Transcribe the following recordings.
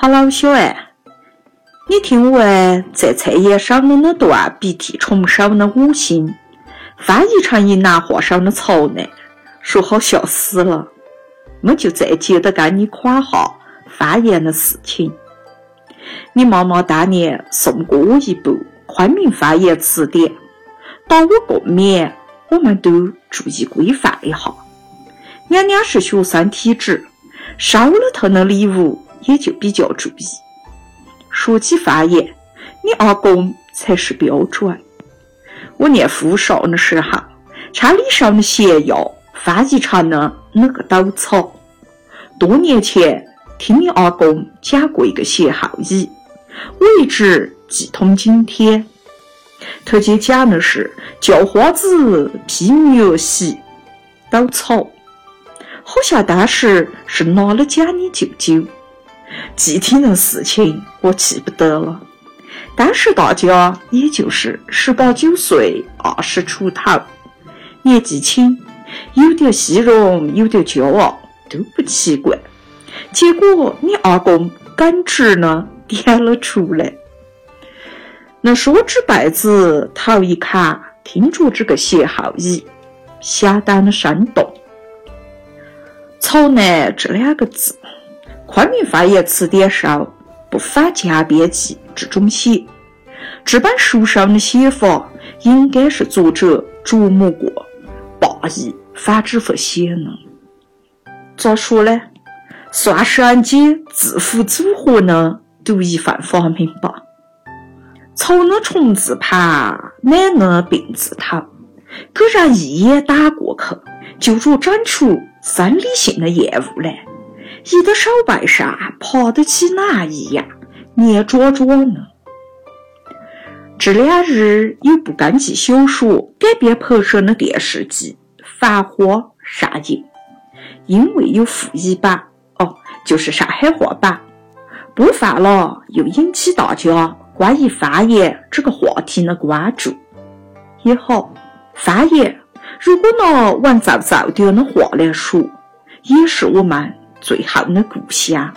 Hello，小爱，你听完在菜叶上的那段鼻涕虫上的五星，翻译成云南话上的槽呢，说好笑死了。我就再接着跟你夸哈方言的事情。你妈妈当年送过我一部《昆明方言词典》，打我共勉，我们都注意规范一下。娘娘是学生体质，收了她的礼物。也就比较注意。说起方言，你阿公才是标准。我念复少的时候，查理上的咸药翻译成了那个稻草。多年前听你阿公讲过一个歇后语，我一直记通今天。他就讲的是叫花子劈牛洗稻草，好像当时是拿了讲你舅舅。具体的事情我记不得了，当时大家也就是十八九岁、二十出头，年纪轻，有点虚荣，有点骄傲，都不奇怪。结果你阿公耿直呢，点了出来。那说纸辈子头一看，听着这个歇后语，相当的生动。草呢这两个字。昆明方言词典上不反强编辑这种写，这本书上的写法应该是作者琢磨过，霸意反指不写呢。咋说呢？算是按揭字符组合的独一份发明吧。草的虫字旁，奶的病字头，给人一眼打过去，就如长出生理性的厌恶来。一的手背上爬得起哪一样，黏爪爪呢。这两日有部根据小说改编拍摄的电视剧《繁花》上映，因为有沪语版，哦，就是上海话版，播放了又引起大家关于方言这个话题的关注。也好，方言如果拿文绉绉点的话来说，也是我们。最后的故乡，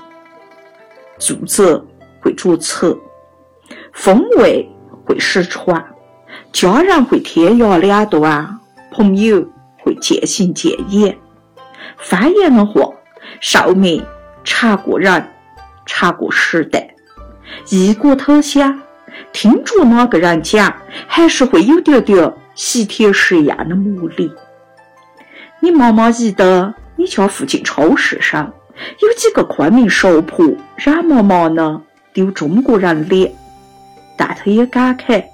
作者会作词，风味会失传，家人会天涯两端，朋友会渐行渐远。方言的话，寿命长过人，长过时代。异国他乡，听着哪个人讲，还是会有点点吸铁石一样的魔力。你妈妈记得？你家附近超市上有几个昆明熟婆，软麻麻的丢中国人脸，但他也感慨，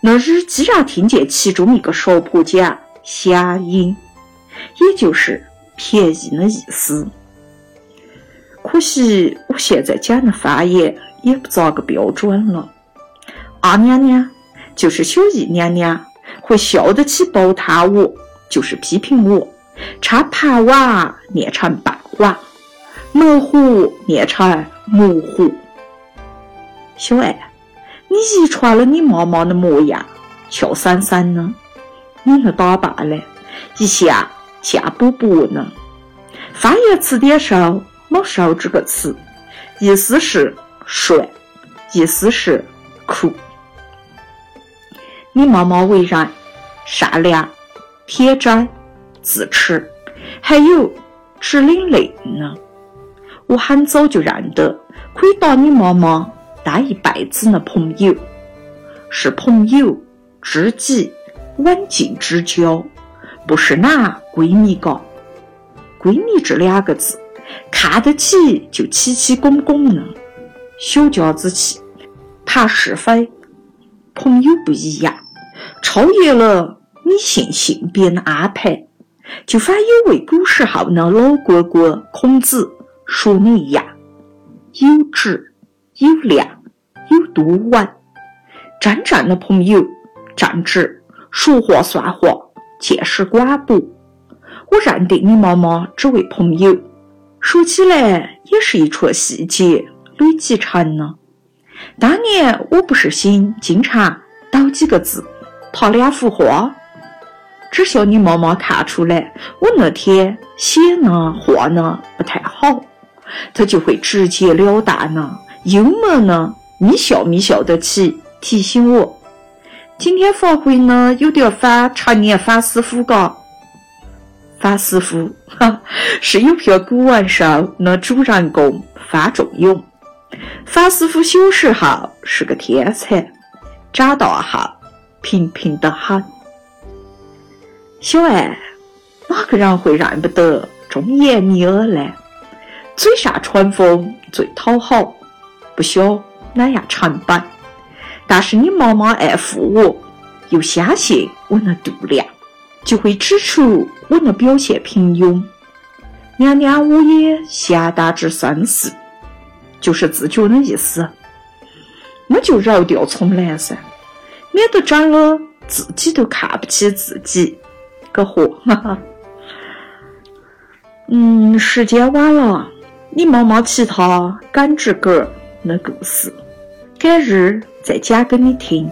那日既然听见其中一个熟婆讲“香烟”，也就是便宜的意思。可惜我现在讲的方言也不咋个标准了。二娘娘就是小姨娘娘，会笑得起煲汤我，就是批评我。唱盘碗念成半碗，模糊念成模糊。小爱，你遗传了你妈妈的模样，俏生生的。你的打扮呢，一向贱补补呢。方言词典上没收这个词，意思是帅，意思是酷。你妈妈为人善良、天真。自持，还有指领令呢。我很早就认得，可以当你妈妈当一辈子的朋友，是朋友、知己、刎颈之交，不是那闺蜜嘎。闺蜜这两个字，看得起就起起拱拱呢，小家子气，谈是非。朋友不一样，超越了女性性别的安排。就反有位古时候的老哥哥孔子说的一样：有质、有量、有多稳。真正的朋友，正直，说话算话，见识广博。我认定你妈妈只为朋友，说起来也是一出细节累积成呢。当年我不是心经常抖几个字，怕两幅画，只需要你妈妈看出来我那天写呢画呢不太好，她就会直截了当呢，幽默呢，咪笑咪笑的起提醒我，今天发挥呢有点反常年反师傅嘎。樊师傅哈是有篇古文书的主人公范仲永。樊师傅小时候是个天才，长大后平平的很。小爱，哪个人会认不得忠言逆耳呢？嘴上传风最讨好，不晓哪样成本。但是你妈妈爱护我，又相信我的度量。就会指出我的表现平庸，娘娘我也相当之身世，就是自觉的意思。那就饶掉重来噻，免得长了自己都看不起自己。个货，哈哈。嗯，时间晚了，你妈妈其他感知个那故事，改日再讲给你听。